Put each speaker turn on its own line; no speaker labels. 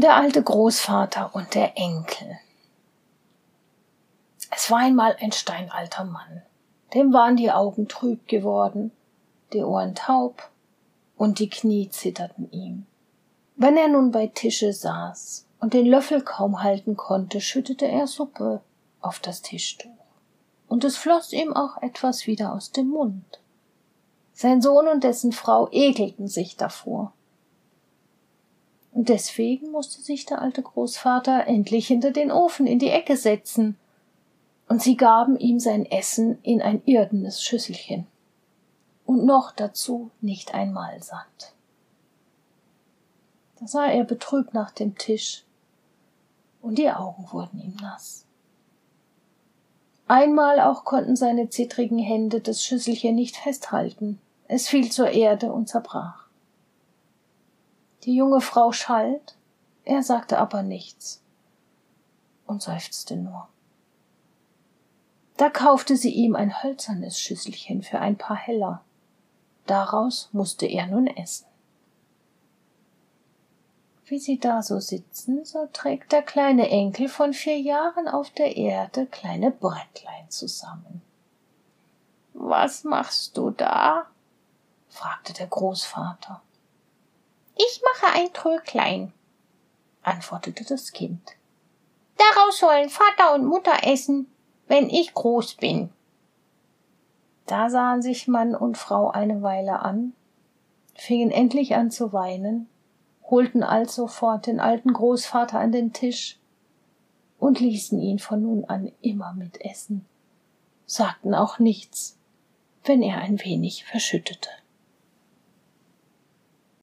Der alte Großvater und der Enkel. Es war einmal ein steinalter Mann. Dem waren die Augen trüb geworden, die Ohren taub und die Knie zitterten ihm. Wenn er nun bei Tische saß und den Löffel kaum halten konnte, schüttete er Suppe auf das Tischtuch. Und es floss ihm auch etwas wieder aus dem Mund. Sein Sohn und dessen Frau ekelten sich davor. Und deswegen musste sich der alte Großvater endlich hinter den Ofen in die Ecke setzen, und sie gaben ihm sein Essen in ein irdenes Schüsselchen. Und noch dazu nicht einmal satt. Da sah er betrübt nach dem Tisch, und die Augen wurden ihm nass. Einmal auch konnten seine zittrigen Hände das Schüsselchen nicht festhalten, es fiel zur Erde und zerbrach. Die junge Frau schalt, er sagte aber nichts und seufzte nur. Da kaufte sie ihm ein hölzernes Schüsselchen für ein paar Heller. Daraus musste er nun essen. Wie sie da so sitzen, so trägt der kleine Enkel von vier Jahren auf der Erde kleine Brettlein zusammen. Was machst du da? fragte der Großvater.
Ich mache ein Tröglein, antwortete das Kind. Daraus sollen Vater und Mutter essen, wenn ich groß bin.
Da sahen sich Mann und Frau eine Weile an, fingen endlich an zu weinen, holten alsofort den alten Großvater an den Tisch und ließen ihn von nun an immer mitessen, sagten auch nichts, wenn er ein wenig verschüttete.